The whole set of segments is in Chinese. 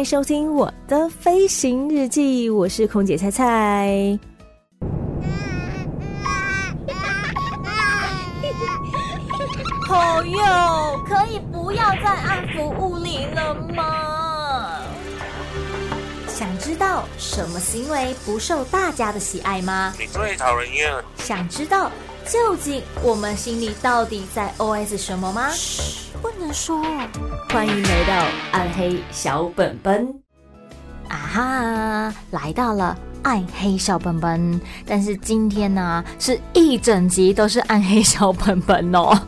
迎收听我的飞行日记，我是空姐菜菜。朋友，可以不要再按服务铃了吗？想知道什么行为不受大家的喜爱吗？你最讨人厌。想知道究竟我们心里到底在 OS 什么吗？不能说。欢迎来到暗黑小本本啊哈！来到了暗黑小本本，但是今天呢、啊，是一整集都是暗黑小本本哦。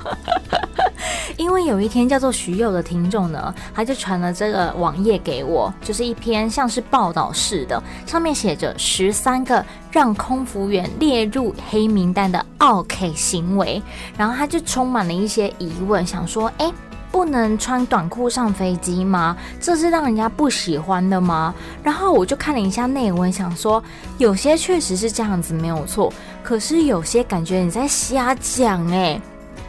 因为有一天叫做徐佑的听众呢，他就传了这个网页给我，就是一篇像是报道式的，上面写着十三个让空服员列入黑名单的奥 k 行为，然后他就充满了一些疑问，想说，哎，不能穿短裤上飞机吗？这是让人家不喜欢的吗？然后我就看了一下内文，想说，有些确实是这样子，没有错，可是有些感觉你在瞎讲，哎。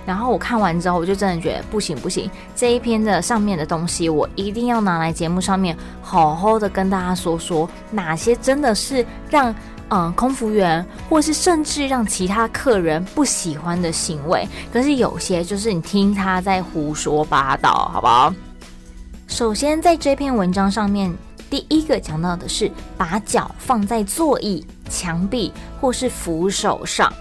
然后我看完之后，我就真的觉得不行不行，这一篇的上面的东西，我一定要拿来节目上面好好的跟大家说说，哪些真的是让嗯空服员，或是甚至让其他客人不喜欢的行为。可是有些就是你听他在胡说八道，好不好？首先在这篇文章上面，第一个讲到的是把脚放在座椅、墙壁或是扶手上。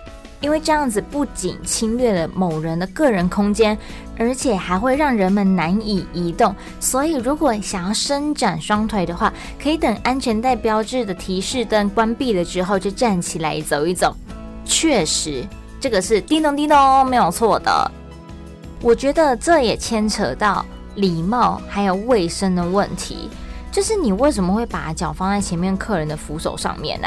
因为这样子不仅侵略了某人的个人空间，而且还会让人们难以移动。所以，如果想要伸展双腿的话，可以等安全带标志的提示灯关闭了之后，就站起来走一走。确实，这个是叮咚叮咚，没有错的。我觉得这也牵扯到礼貌还有卫生的问题，就是你为什么会把脚放在前面客人的扶手上面呢？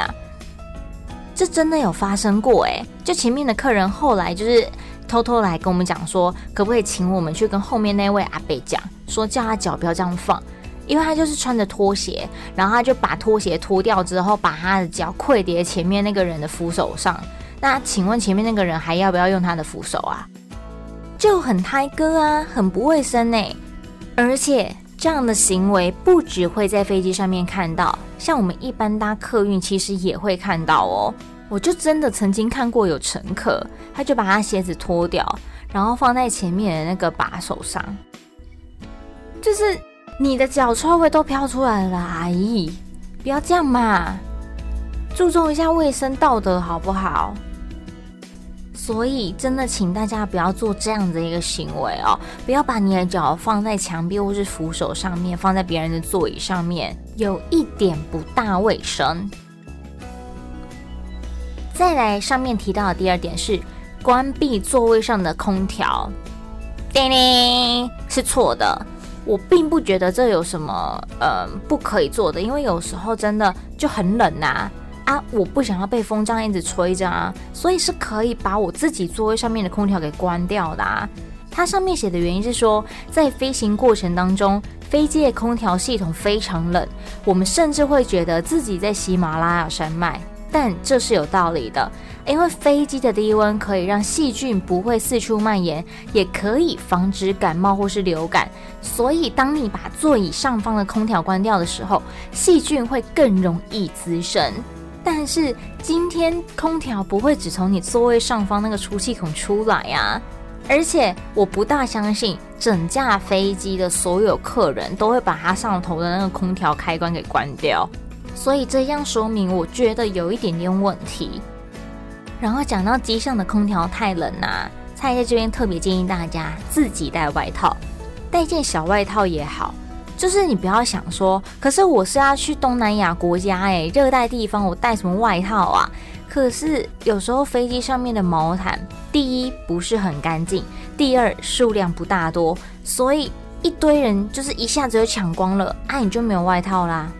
这真的有发生过诶，就前面的客人后来就是偷偷来跟我们讲说，可不可以请我们去跟后面那位阿伯讲，说叫他脚不要这样放，因为他就是穿着拖鞋，然后他就把拖鞋脱掉之后，把他的脚跪叠前面那个人的扶手上。那请问前面那个人还要不要用他的扶手啊？就很胎哥啊，很不卫生呢。而且这样的行为不只会在飞机上面看到。像我们一般搭客运，其实也会看到哦。我就真的曾经看过有乘客，他就把他鞋子脱掉，然后放在前面的那个把手上，就是你的脚臭味都飘出来了，阿姨，不要这样嘛，注重一下卫生道德好不好？所以，真的，请大家不要做这样的一个行为哦！不要把你的脚放在墙壁或是扶手上面，放在别人的座椅上面，有一点不大卫生。再来，上面提到的第二点是关闭座位上的空调，叮铃是错的。我并不觉得这有什么呃不可以做的，因为有时候真的就很冷呐、啊，我不想要被风这样一直吹着啊，所以是可以把我自己座位上面的空调给关掉的啊。它上面写的原因是说，在飞行过程当中，飞机的空调系统非常冷，我们甚至会觉得自己在喜马拉雅山脉。但这是有道理的，因为飞机的低温可以让细菌不会四处蔓延，也可以防止感冒或是流感。所以，当你把座椅上方的空调关掉的时候，细菌会更容易滋生。但是今天空调不会只从你座位上方那个出气孔出来呀，而且我不大相信整架飞机的所有客人都会把它上头的那个空调开关给关掉，所以这样说明我觉得有一点点问题。然后讲到机上的空调太冷啊，菜在这边特别建议大家自己带外套，带件小外套也好。就是你不要想说，可是我是要去东南亚国家诶，热带地方，我带什么外套啊？可是有时候飞机上面的毛毯，第一不是很干净，第二数量不大多，所以一堆人就是一下子就抢光了，哎、啊，你就没有外套啦。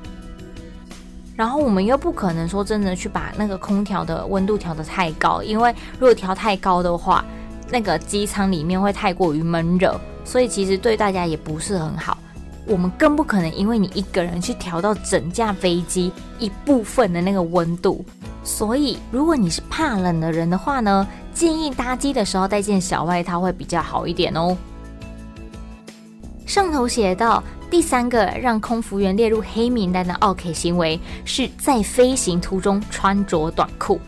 然后我们又不可能说真的去把那个空调的温度调得太高，因为如果调太高的话，那个机舱里面会太过于闷热，所以其实对大家也不是很好。我们更不可能因为你一个人去调到整架飞机一部分的那个温度。所以如果你是怕冷的人的话呢，建议搭机的时候带件小外套会比较好一点哦。上头写到。第三个让空服员列入黑名单的奥客行为是在飞行途中穿着短裤。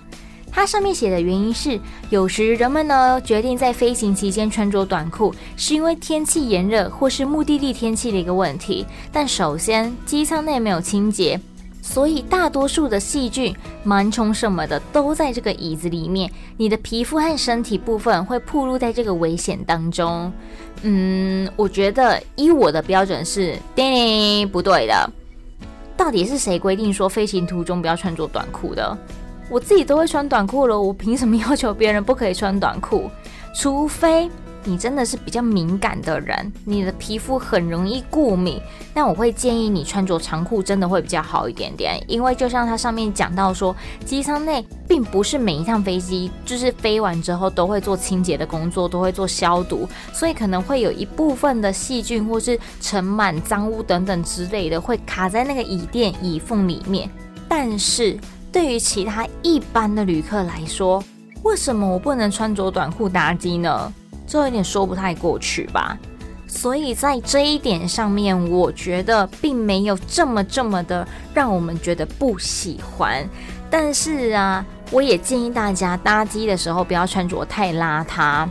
它上面写的原因是，有时人们呢决定在飞行期间穿着短裤，是因为天气炎热或是目的地天气的一个问题。但首先，机舱内没有清洁。所以大多数的细菌、螨虫什么的都在这个椅子里面，你的皮肤和身体部分会暴露在这个危险当中。嗯，我觉得依我的标准是，叮，不对的。到底是谁规定说飞行途中不要穿着短裤的？我自己都会穿短裤了，我凭什么要求别人不可以穿短裤？除非。你真的是比较敏感的人，你的皮肤很容易过敏，那我会建议你穿着长裤，真的会比较好一点点。因为就像它上面讲到说，机舱内并不是每一趟飞机就是飞完之后都会做清洁的工作，都会做消毒，所以可能会有一部分的细菌或是尘螨、脏污等等之类的会卡在那个椅垫、椅缝里面。但是对于其他一般的旅客来说，为什么我不能穿着短裤搭机呢？这有点说不太过去吧，所以在这一点上面，我觉得并没有这么这么的让我们觉得不喜欢。但是啊，我也建议大家搭机的时候不要穿着太邋遢，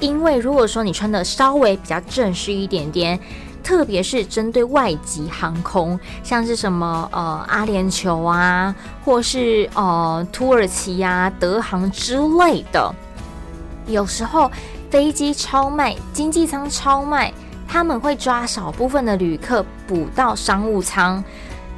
因为如果说你穿的稍微比较正式一点点，特别是针对外籍航空，像是什么呃阿联酋啊，或是呃土耳其、啊、德航之类的，有时候。飞机超卖，经济舱超卖，他们会抓少部分的旅客补到商务舱。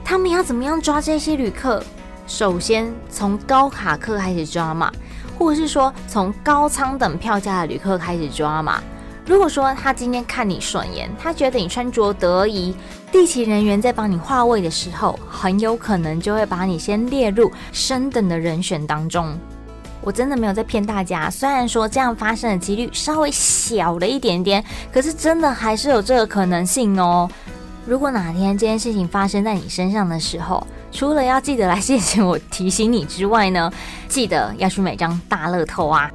他们要怎么样抓这些旅客？首先从高卡客开始抓嘛，或者是说从高舱等票价的旅客开始抓嘛。如果说他今天看你顺眼，他觉得你穿着得宜，地勤人员在帮你划位的时候，很有可能就会把你先列入升等的人选当中。我真的没有在骗大家，虽然说这样发生的几率稍微小了一点点，可是真的还是有这个可能性哦。如果哪天这件事情发生在你身上的时候，除了要记得来谢谢我提醒你之外呢，记得要去买张大乐透啊。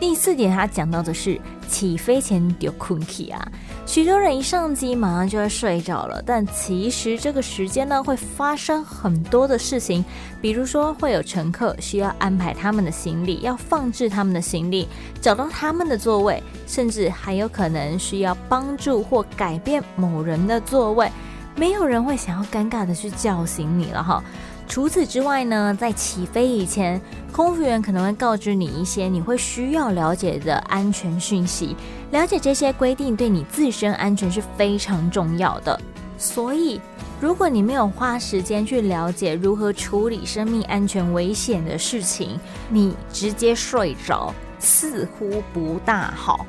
第四点，他讲到的是起飞前丢困起啊。许多人一上机马上就会睡着了，但其实这个时间呢会发生很多的事情，比如说会有乘客需要安排他们的行李，要放置他们的行李，找到他们的座位，甚至还有可能需要帮助或改变某人的座位，没有人会想要尴尬的去叫醒你了哈。除此之外呢，在起飞以前，空服员可能会告知你一些你会需要了解的安全讯息。了解这些规定对你自身安全是非常重要的。所以，如果你没有花时间去了解如何处理生命安全危险的事情，你直接睡着似乎不大好。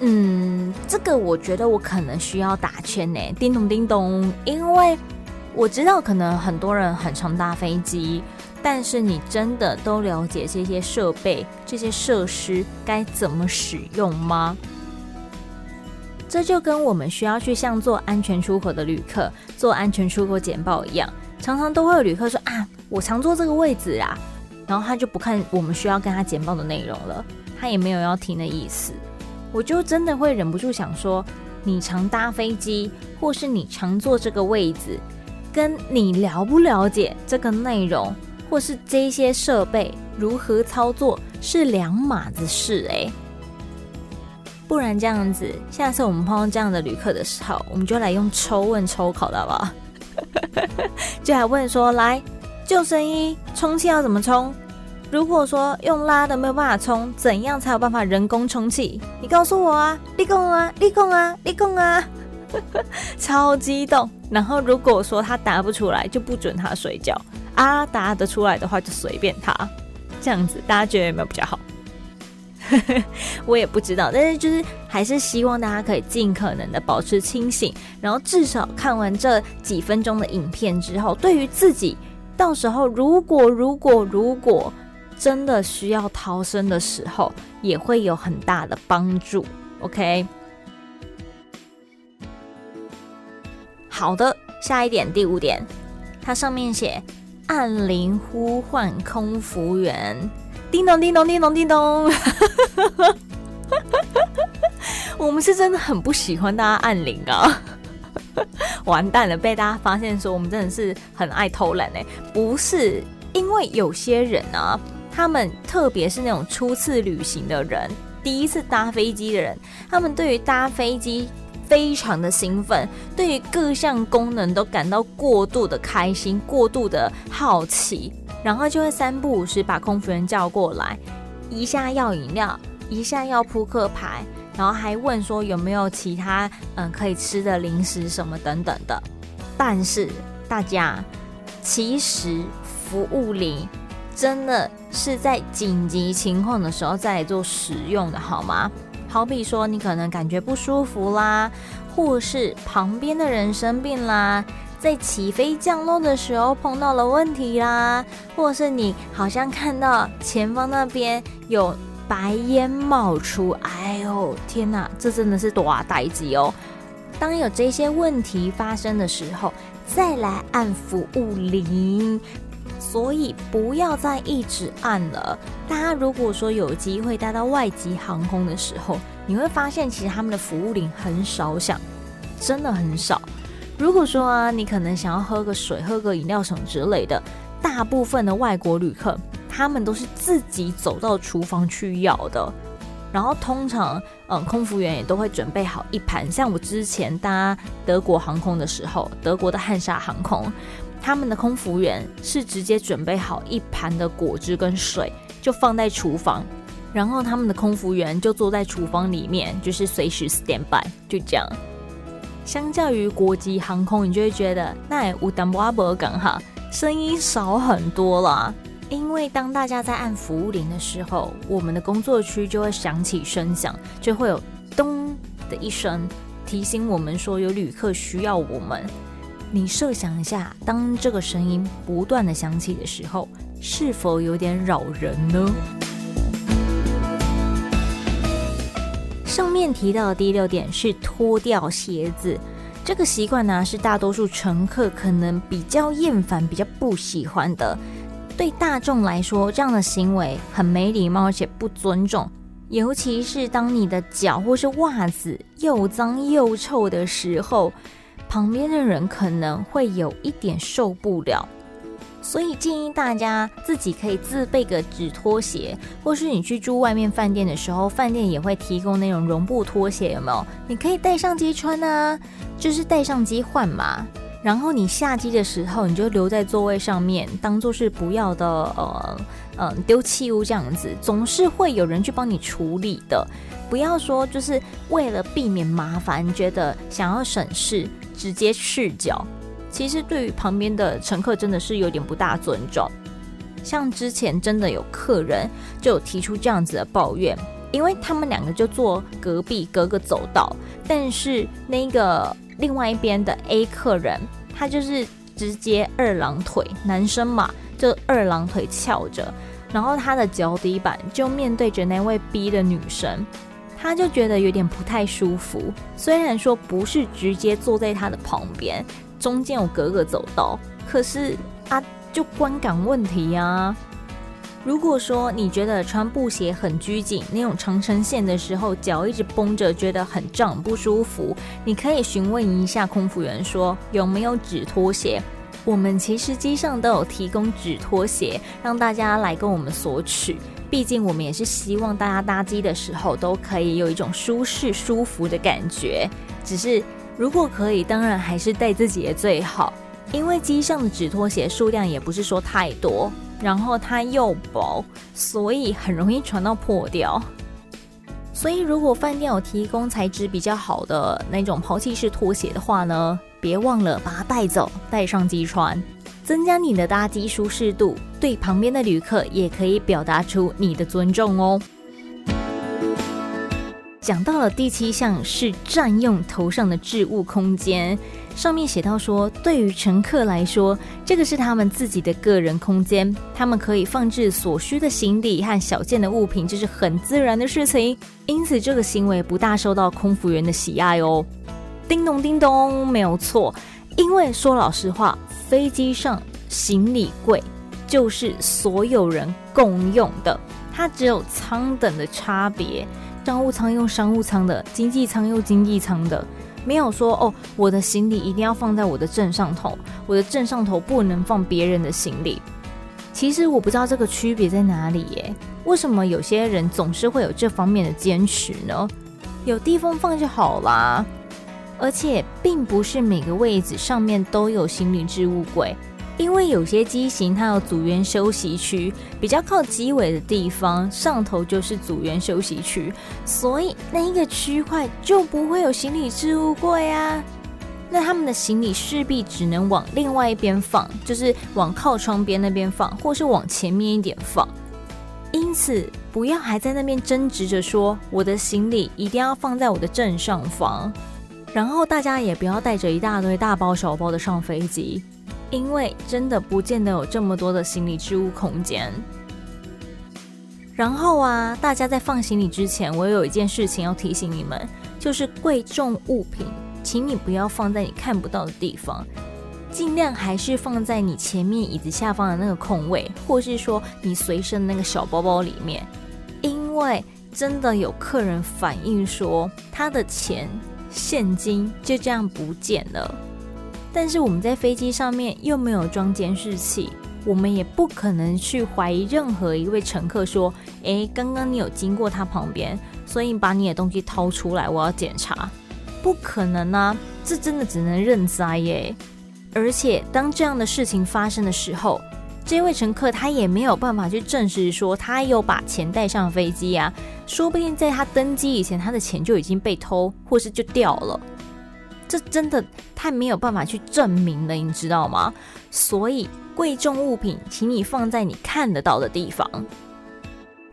嗯，这个我觉得我可能需要打圈呢，叮咚叮咚，因为。我知道可能很多人很常搭飞机，但是你真的都了解这些设备、这些设施该怎么使用吗？这就跟我们需要去向做安全出口的旅客做安全出口简报一样，常常都会有旅客说啊，我常坐这个位置啊，然后他就不看我们需要跟他简报的内容了，他也没有要听的意思，我就真的会忍不住想说，你常搭飞机，或是你常坐这个位置。跟你了不了解这个内容，或是这些设备如何操作是两码子事诶。不然这样子，下次我们碰到这样的旅客的时候，我们就来用抽问抽考的好不好？就来问说，来救生衣充气要怎么充？如果说用拉的没有办法充，怎样才有办法人工充气？你告诉我啊！立功啊！立功啊！立功啊！超激动，然后如果说他答不出来，就不准他睡觉啊；答得出来的话，就随便他。这样子，大家觉得有没有比较好？我也不知道，但是就是还是希望大家可以尽可能的保持清醒，然后至少看完这几分钟的影片之后，对于自己到时候如果如果如果真的需要逃生的时候，也会有很大的帮助。OK，好的，下一点第五点，它上面写按铃呼唤空服员。叮咚叮咚叮咚叮咚，我们是真的很不喜欢大家按铃啊！完蛋了，被大家发现说我们真的是很爱偷懒哎，不是，因为有些人啊，他们特别是那种初次旅行的人，第一次搭飞机的人，他们对于搭飞机非常的兴奋，对于各项功能都感到过度的开心，过度的好奇。然后就会三不五时把空服员叫过来，一下要饮料，一下要扑克牌，然后还问说有没有其他嗯可以吃的零食什么等等的。但是大家其实服务铃真的是在紧急情况的时候再做使用的，好吗？好比说你可能感觉不舒服啦，或是旁边的人生病啦。在起飞降落的时候碰到了问题啦，或是你好像看到前方那边有白烟冒出，哎呦天哪，这真的是多大代志哦！当有这些问题发生的时候，再来按服务铃，所以不要再一直按了。大家如果说有机会搭到外籍航空的时候，你会发现其实他们的服务铃很少响，真的很少。如果说啊，你可能想要喝个水、喝个饮料什么之类的，大部分的外国旅客他们都是自己走到厨房去要的。然后通常，嗯，空服员也都会准备好一盘。像我之前搭德国航空的时候，德国的汉莎航空，他们的空服员是直接准备好一盘的果汁跟水，就放在厨房，然后他们的空服员就坐在厨房里面，就是随时 stand by，就这样。相较于国际航空，你就会觉得那有淡薄仔无同哈，声音少很多啦。因为当大家在按服务铃的时候，我们的工作区就会响起声响，就会有咚的一声提醒我们说有旅客需要我们。你设想一下，当这个声音不断的响起的时候，是否有点扰人呢？上面提到的第六点是脱掉鞋子，这个习惯呢是大多数乘客可能比较厌烦、比较不喜欢的。对大众来说，这样的行为很没礼貌，而且不尊重。尤其是当你的脚或是袜子又脏又臭的时候，旁边的人可能会有一点受不了。所以建议大家自己可以自备个纸拖鞋，或是你去住外面饭店的时候，饭店也会提供那种绒布拖鞋，有没有？你可以带上机穿啊，就是带上机换嘛。然后你下机的时候，你就留在座位上面，当做是不要的，呃，嗯、呃，丢弃物这样子，总是会有人去帮你处理的。不要说就是为了避免麻烦，觉得想要省事，直接赤脚。其实对于旁边的乘客真的是有点不大尊重，像之前真的有客人就有提出这样子的抱怨，因为他们两个就坐隔壁隔个走道，但是那个另外一边的 A 客人他就是直接二郎腿，男生嘛就二郎腿翘着，然后他的脚底板就面对着那位 B 的女生，他就觉得有点不太舒服，虽然说不是直接坐在他的旁边。中间有隔个走道，可是啊，就观感问题啊。如果说你觉得穿布鞋很拘谨，那种长城线的时候脚一直绷着，觉得很胀不舒服，你可以询问一下空服员说有没有纸拖鞋。我们其实机上都有提供纸拖鞋，让大家来跟我们索取。毕竟我们也是希望大家搭机的时候都可以有一种舒适舒服的感觉，只是。如果可以，当然还是带自己的最好，因为机上的纸拖鞋数量也不是说太多，然后它又薄，所以很容易传到破掉。所以如果饭店有提供材质比较好的那种抛弃式拖鞋的话呢，别忘了把它带走，带上机穿，增加你的搭机舒适度，对旁边的旅客也可以表达出你的尊重哦。讲到了第七项是占用头上的置物空间，上面写到说，对于乘客来说，这个是他们自己的个人空间，他们可以放置所需的行李和小件的物品，这是很自然的事情，因此这个行为不大受到空服员的喜爱哦。叮咚叮咚，没有错，因为说老实话，飞机上行李柜就是所有人共用的，它只有舱等的差别。商务舱用商务舱的，经济舱用经济舱的，没有说哦，我的行李一定要放在我的正上头，我的正上头不能放别人的行李。其实我不知道这个区别在哪里耶，为什么有些人总是会有这方面的坚持呢？有地方放就好啦，而且并不是每个位置上面都有行李置物柜。因为有些机型它有组员休息区，比较靠机尾的地方，上头就是组员休息区，所以那一个区块就不会有行李置物柜啊。那他们的行李势必只能往另外一边放，就是往靠窗边那边放，或是往前面一点放。因此，不要还在那边争执着说我的行李一定要放在我的正上方，然后大家也不要带着一大堆大包小包的上飞机。因为真的不见得有这么多的行李置物空间。然后啊，大家在放行李之前，我有一件事情要提醒你们，就是贵重物品，请你不要放在你看不到的地方，尽量还是放在你前面椅子下方的那个空位，或是说你随身那个小包包里面。因为真的有客人反映说，他的钱现金就这样不见了。但是我们在飞机上面又没有装监视器，我们也不可能去怀疑任何一位乘客说：“诶，刚刚你有经过他旁边，所以把你的东西掏出来，我要检查。”不可能啊，这真的只能认栽耶。而且当这样的事情发生的时候，这位乘客他也没有办法去证实说他有把钱带上飞机啊，说不定在他登机以前，他的钱就已经被偷，或是就掉了。这真的太没有办法去证明了，你知道吗？所以贵重物品，请你放在你看得到的地方。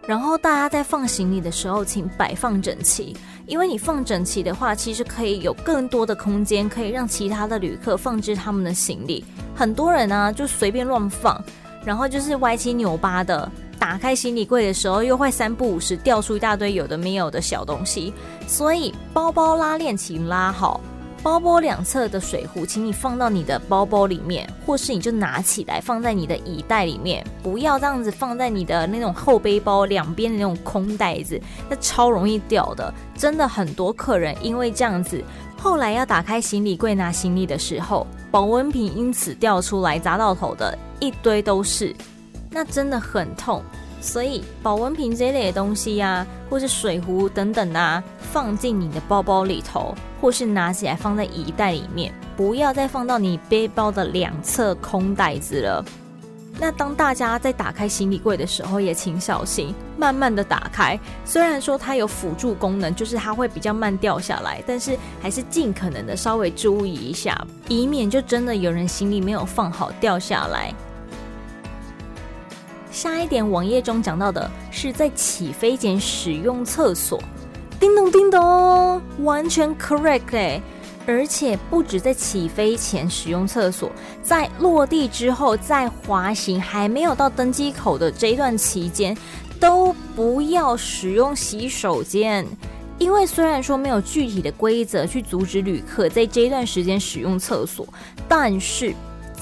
然后大家在放行李的时候，请摆放整齐，因为你放整齐的话，其实可以有更多的空间，可以让其他的旅客放置他们的行李。很多人呢，就随便乱放，然后就是歪七扭八的，打开行李柜的时候，又会三不五时掉出一大堆有的没有的小东西。所以包包拉链请拉好。包包两侧的水壶，请你放到你的包包里面，或是你就拿起来放在你的椅袋里面，不要这样子放在你的那种后背包两边的那种空袋子，那超容易掉的。真的很多客人因为这样子，后来要打开行李柜拿行李的时候，保温瓶因此掉出来砸到头的一堆都是，那真的很痛。所以保温瓶这类的东西呀、或是水壶等等啊，放进你的包包里头，或是拿起来放在一袋里面，不要再放到你背包的两侧空袋子了。那当大家在打开行李柜的时候，也请小心，慢慢的打开。虽然说它有辅助功能，就是它会比较慢掉下来，但是还是尽可能的稍微注意一下，以免就真的有人行李没有放好掉下来。下一点，网页中讲到的是在起飞前使用厕所。叮咚叮咚，完全 correct 欸！而且不止在起飞前使用厕所，在落地之后，在滑行还没有到登机口的这一段期间，都不要使用洗手间。因为虽然说没有具体的规则去阻止旅客在这一段时间使用厕所，但是。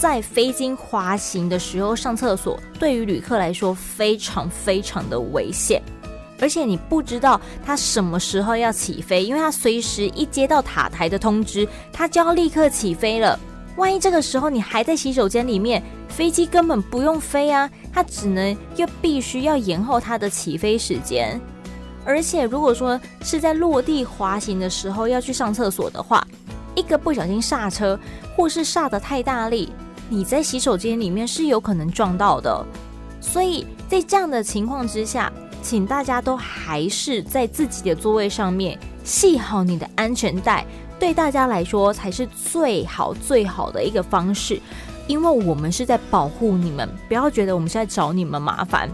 在飞机滑行的时候上厕所，对于旅客来说非常非常的危险，而且你不知道他什么时候要起飞，因为他随时一接到塔台的通知，他就要立刻起飞了。万一这个时候你还在洗手间里面，飞机根本不用飞啊，他只能又必须要延后他的起飞时间。而且如果说是在落地滑行的时候要去上厕所的话，一个不小心刹车，或是刹得太大力。你在洗手间里面是有可能撞到的，所以在这样的情况之下，请大家都还是在自己的座位上面系好你的安全带，对大家来说才是最好最好的一个方式，因为我们是在保护你们，不要觉得我们是在找你们麻烦。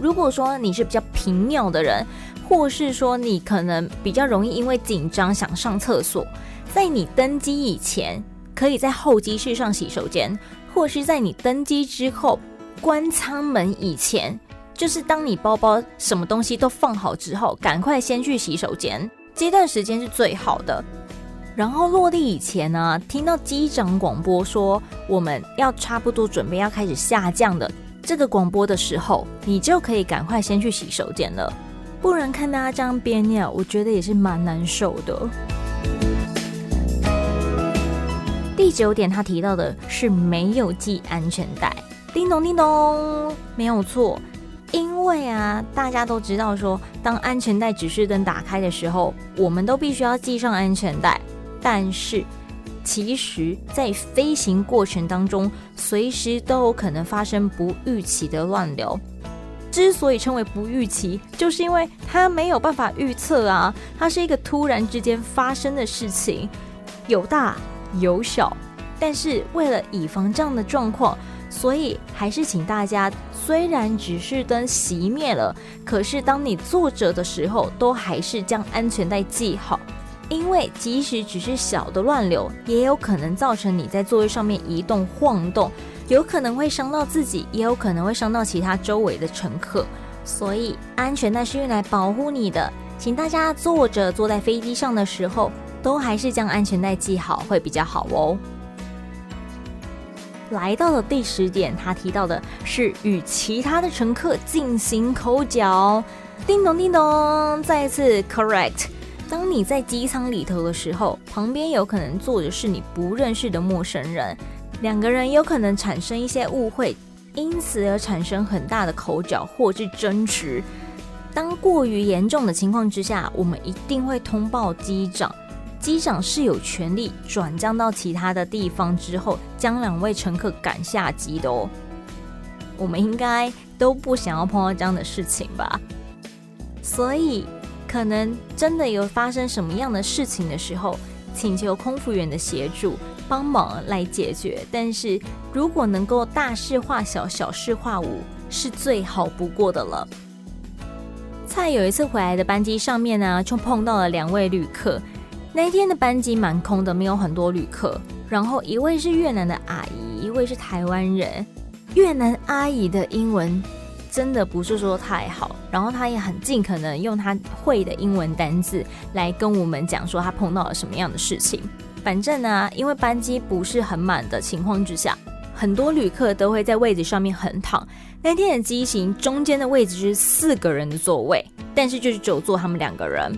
如果说你是比较平尿的人，或是说你可能比较容易因为紧张想上厕所，在你登机以前，可以在候机室上洗手间，或是在你登机之后关舱门以前，就是当你包包什么东西都放好之后，赶快先去洗手间，这段时间是最好的。然后落地以前呢，听到机长广播说我们要差不多准备要开始下降的这个广播的时候，你就可以赶快先去洗手间了。不然看大家这样憋尿，我觉得也是蛮难受的。第九点，他提到的是没有系安全带。叮咚叮咚，没有错。因为啊，大家都知道说，当安全带指示灯打开的时候，我们都必须要系上安全带。但是，其实，在飞行过程当中，随时都有可能发生不预期的乱流。之所以称为不预期，就是因为它没有办法预测啊，它是一个突然之间发生的事情，有大有小。但是为了以防这样的状况，所以还是请大家，虽然指示灯熄灭了，可是当你坐着的时候，都还是将安全带系好。因为即使只是小的乱流，也有可能造成你在座位上面移动晃动，有可能会伤到自己，也有可能会伤到其他周围的乘客。所以安全带是用来保护你的，请大家坐着坐在飞机上的时候，都还是将安全带系好会比较好哦。来到了第十点，他提到的是与其他的乘客进行口角。叮咚叮咚，再一次 correct。当你在机舱里头的时候，旁边有可能坐的是你不认识的陌生人，两个人有可能产生一些误会，因此而产生很大的口角或是争执。当过于严重的情况之下，我们一定会通报机长。机长是有权利转降到其他的地方之后，将两位乘客赶下机的哦。我们应该都不想要碰到这样的事情吧？所以。可能真的有发生什么样的事情的时候，请求空服员的协助帮忙来解决。但是如果能够大事化小，小事化无，是最好不过的了。在有一次回来的班机上面呢，就碰到了两位旅客。那天的班机蛮空的，没有很多旅客。然后一位是越南的阿姨，一位是台湾人。越南阿姨的英文。真的不是说太好，然后她也很尽可能用他会的英文单字来跟我们讲说他碰到了什么样的事情。反正呢，因为班机不是很满的情况之下，很多旅客都会在位置上面横躺。那天的机型中间的位置是四个人的座位，但是就是只有坐他们两个人。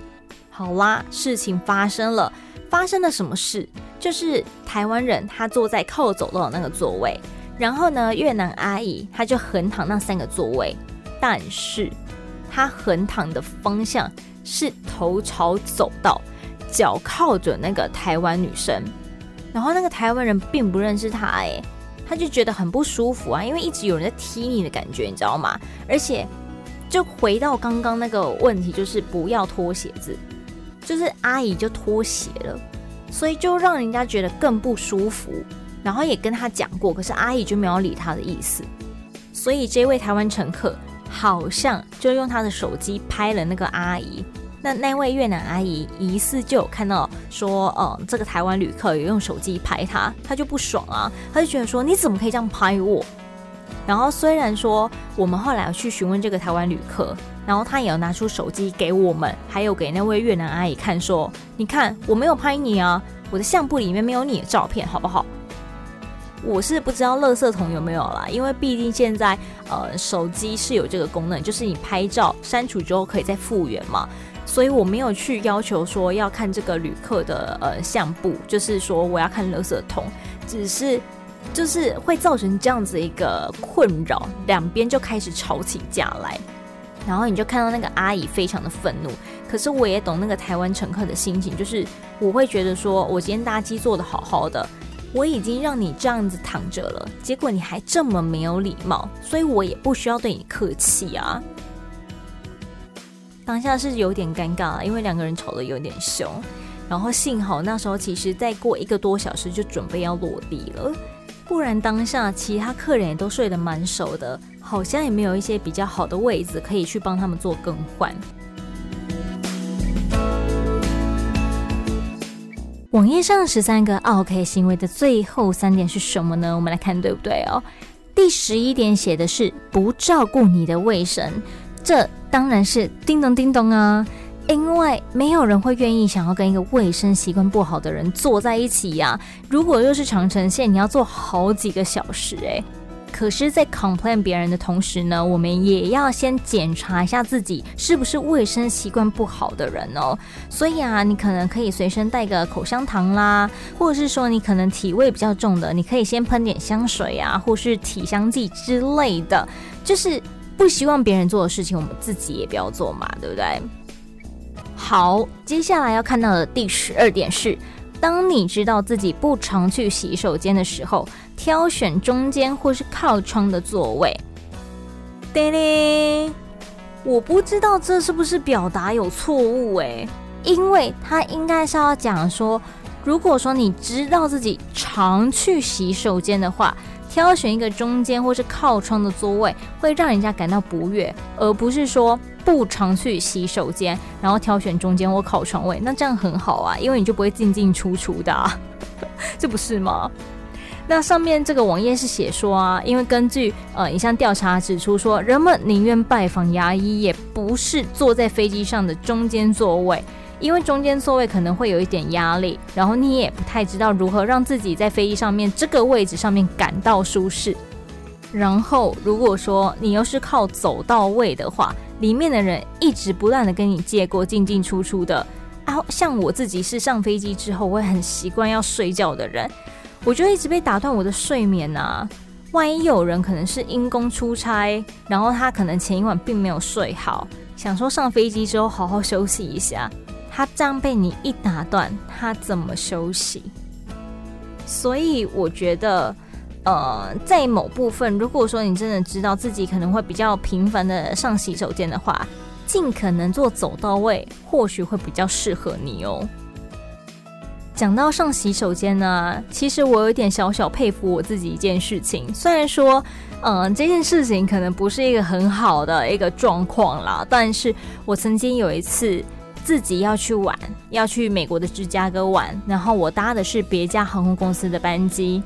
好啦，事情发生了，发生了什么事？就是台湾人他坐在靠走道的那个座位。然后呢，越南阿姨她就横躺那三个座位，但是她横躺的方向是头朝走道，脚靠着那个台湾女生。然后那个台湾人并不认识她，哎，他就觉得很不舒服啊，因为一直有人在踢你的感觉，你知道吗？而且就回到刚刚那个问题，就是不要脱鞋子，就是阿姨就脱鞋了，所以就让人家觉得更不舒服。然后也跟他讲过，可是阿姨就没有理他的意思，所以这位台湾乘客好像就用他的手机拍了那个阿姨。那那位越南阿姨疑似就有看到说，嗯，这个台湾旅客有用手机拍他，他就不爽啊，他就觉得说你怎么可以这样拍我？然后虽然说我们后来要去询问这个台湾旅客，然后他也要拿出手机给我们，还有给那位越南阿姨看，说你看我没有拍你啊，我的相簿里面没有你的照片，好不好？我是不知道垃圾桶有没有啦，因为毕竟现在呃手机是有这个功能，就是你拍照删除之后可以再复原嘛，所以我没有去要求说要看这个旅客的呃相簿，就是说我要看垃圾桶，只是就是会造成这样子一个困扰，两边就开始吵起架来，然后你就看到那个阿姨非常的愤怒，可是我也懂那个台湾乘客的心情，就是我会觉得说我今天搭机坐得好好的。我已经让你这样子躺着了，结果你还这么没有礼貌，所以我也不需要对你客气啊。当下是有点尴尬，因为两个人吵得有点凶，然后幸好那时候其实再过一个多小时就准备要落地了，不然当下其他客人也都睡得蛮熟的好像也没有一些比较好的位置可以去帮他们做更换。网页上十三个 ok 行为的最后三点是什么呢？我们来看对不对哦。第十一点写的是不照顾你的卫生这当然是叮咚叮咚啊。因为没有人会愿意想要跟一个卫生习惯不好的人坐在一起呀。如果又是长城线，你要坐好几个小时诶。可是，在 complain 别人的同时呢，我们也要先检查一下自己是不是卫生习惯不好的人哦。所以啊，你可能可以随身带个口香糖啦，或者是说你可能体味比较重的，你可以先喷点香水啊，或是体香剂之类的。就是不希望别人做的事情，我们自己也不要做嘛，对不对？好，接下来要看到的第十二点是，当你知道自己不常去洗手间的时候，挑选中间或是靠窗的座位。叮铃，我不知道这是不是表达有错误诶，因为他应该是要讲说，如果说你知道自己常去洗手间的话，挑选一个中间或是靠窗的座位，会让人家感到不悦，而不是说不常去洗手间，然后挑选中间或靠窗位，那这样很好啊，因为你就不会进进出出的啊，这不是吗？那上面这个网页是写说啊，因为根据呃一项调查指出说，人们宁愿拜访牙医，也不是坐在飞机上的中间座位，因为中间座位可能会有一点压力，然后你也不太知道如何让自己在飞机上面这个位置上面感到舒适。然后如果说你又是靠走道位的话，里面的人一直不断的跟你借过进进出出的啊，像我自己是上飞机之后，我也很习惯要睡觉的人。我就一直被打断我的睡眠啊！万一有人可能是因公出差，然后他可能前一晚并没有睡好，想说上飞机之后好好休息一下，他这样被你一打断，他怎么休息？所以我觉得，呃，在某部分，如果说你真的知道自己可能会比较频繁的上洗手间的话，尽可能做走到位，或许会比较适合你哦。讲到上洗手间呢，其实我有点小小佩服我自己一件事情。虽然说，嗯、这件事情可能不是一个很好的一个状况啦，但是我曾经有一次自己要去玩，要去美国的芝加哥玩，然后我搭的是别家航空公司的班机，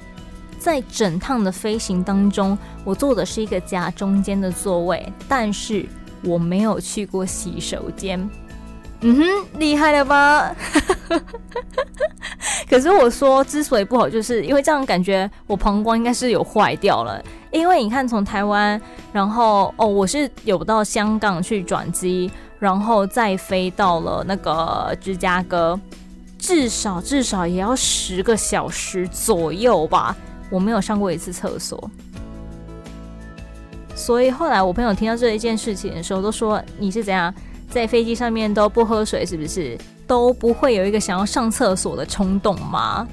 在整趟的飞行当中，我坐的是一个夹中间的座位，但是我没有去过洗手间。嗯哼，厉害了吧？可是我说之所以不好，就是因为这样感觉我膀胱应该是有坏掉了。因为你看，从台湾，然后哦，我是有到香港去转机，然后再飞到了那个芝加哥，至少至少也要十个小时左右吧。我没有上过一次厕所，所以后来我朋友听到这一件事情的时候，都说你是怎样？在飞机上面都不喝水，是不是都不会有一个想要上厕所的冲动吗？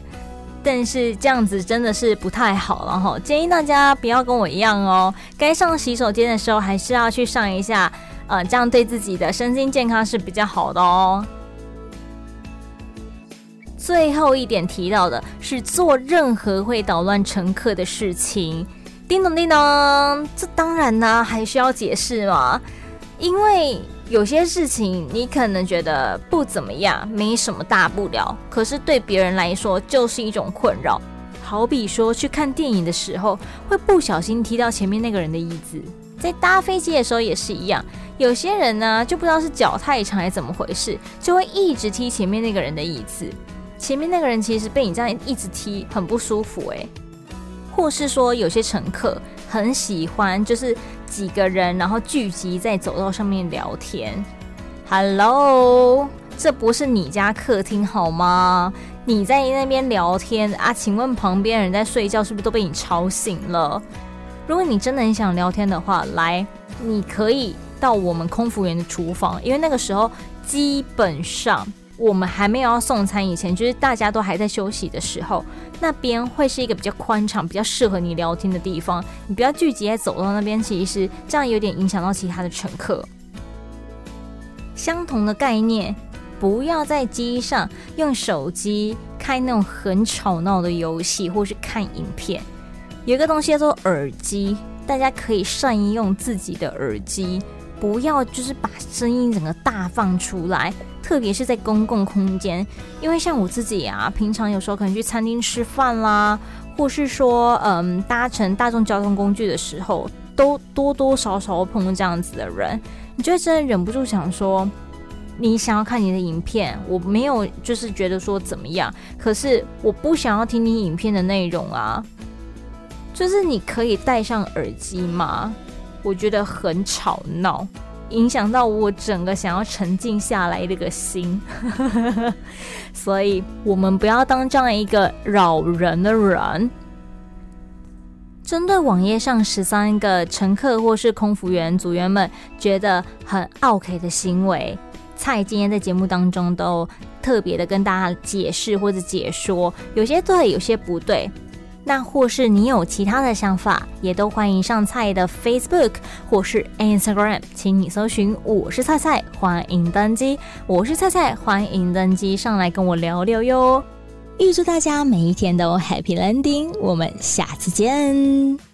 但是这样子真的是不太好了哈，建议大家不要跟我一样哦，该上洗手间的时候还是要去上一下，呃，这样对自己的身心健康是比较好的哦。最后一点提到的是做任何会捣乱乘客的事情，叮咚叮咚，这当然呢还需要解释吗，因为。有些事情你可能觉得不怎么样，没什么大不了，可是对别人来说就是一种困扰。好比说去看电影的时候，会不小心踢到前面那个人的椅子；在搭飞机的时候也是一样。有些人呢，就不知道是脚太长还是怎么回事，就会一直踢前面那个人的椅子。前面那个人其实被你这样一直踢，很不舒服诶。或是说有些乘客很喜欢，就是。几个人，然后聚集在走道上面聊天。Hello，这不是你家客厅好吗？你在那边聊天啊？请问旁边人在睡觉，是不是都被你吵醒了？如果你真的很想聊天的话，来，你可以到我们空服员的厨房，因为那个时候基本上。我们还没有要送餐以前，就是大家都还在休息的时候，那边会是一个比较宽敞、比较适合你聊天的地方。你不要聚集在走廊那边，其实这样有点影响到其他的乘客。相同的概念，不要在机上用手机开那种很吵闹的游戏，或是看影片。有一个东西叫做耳机，大家可以善用自己的耳机。不要就是把声音整个大放出来，特别是在公共空间，因为像我自己啊，平常有时候可能去餐厅吃饭啦，或是说嗯搭乘大众交通工具的时候，都多多少少碰到这样子的人，你就真的忍不住想说，你想要看你的影片，我没有就是觉得说怎么样，可是我不想要听你影片的内容啊，就是你可以戴上耳机吗？我觉得很吵闹，影响到我整个想要沉静下来的个心，所以我们不要当这样一个扰人的人。针对网页上十三个乘客或是空服员组员们觉得很 OK 的行为，蔡今天在节目当中都特别的跟大家解释或者解说，有些对，有些不对。那或是你有其他的想法，也都欢迎上菜的 Facebook 或是 Instagram，请你搜寻“我是菜菜”，欢迎登机。我是菜菜，欢迎登机上来跟我聊聊哟。预祝大家每一天都 Happy Landing，我们下次见。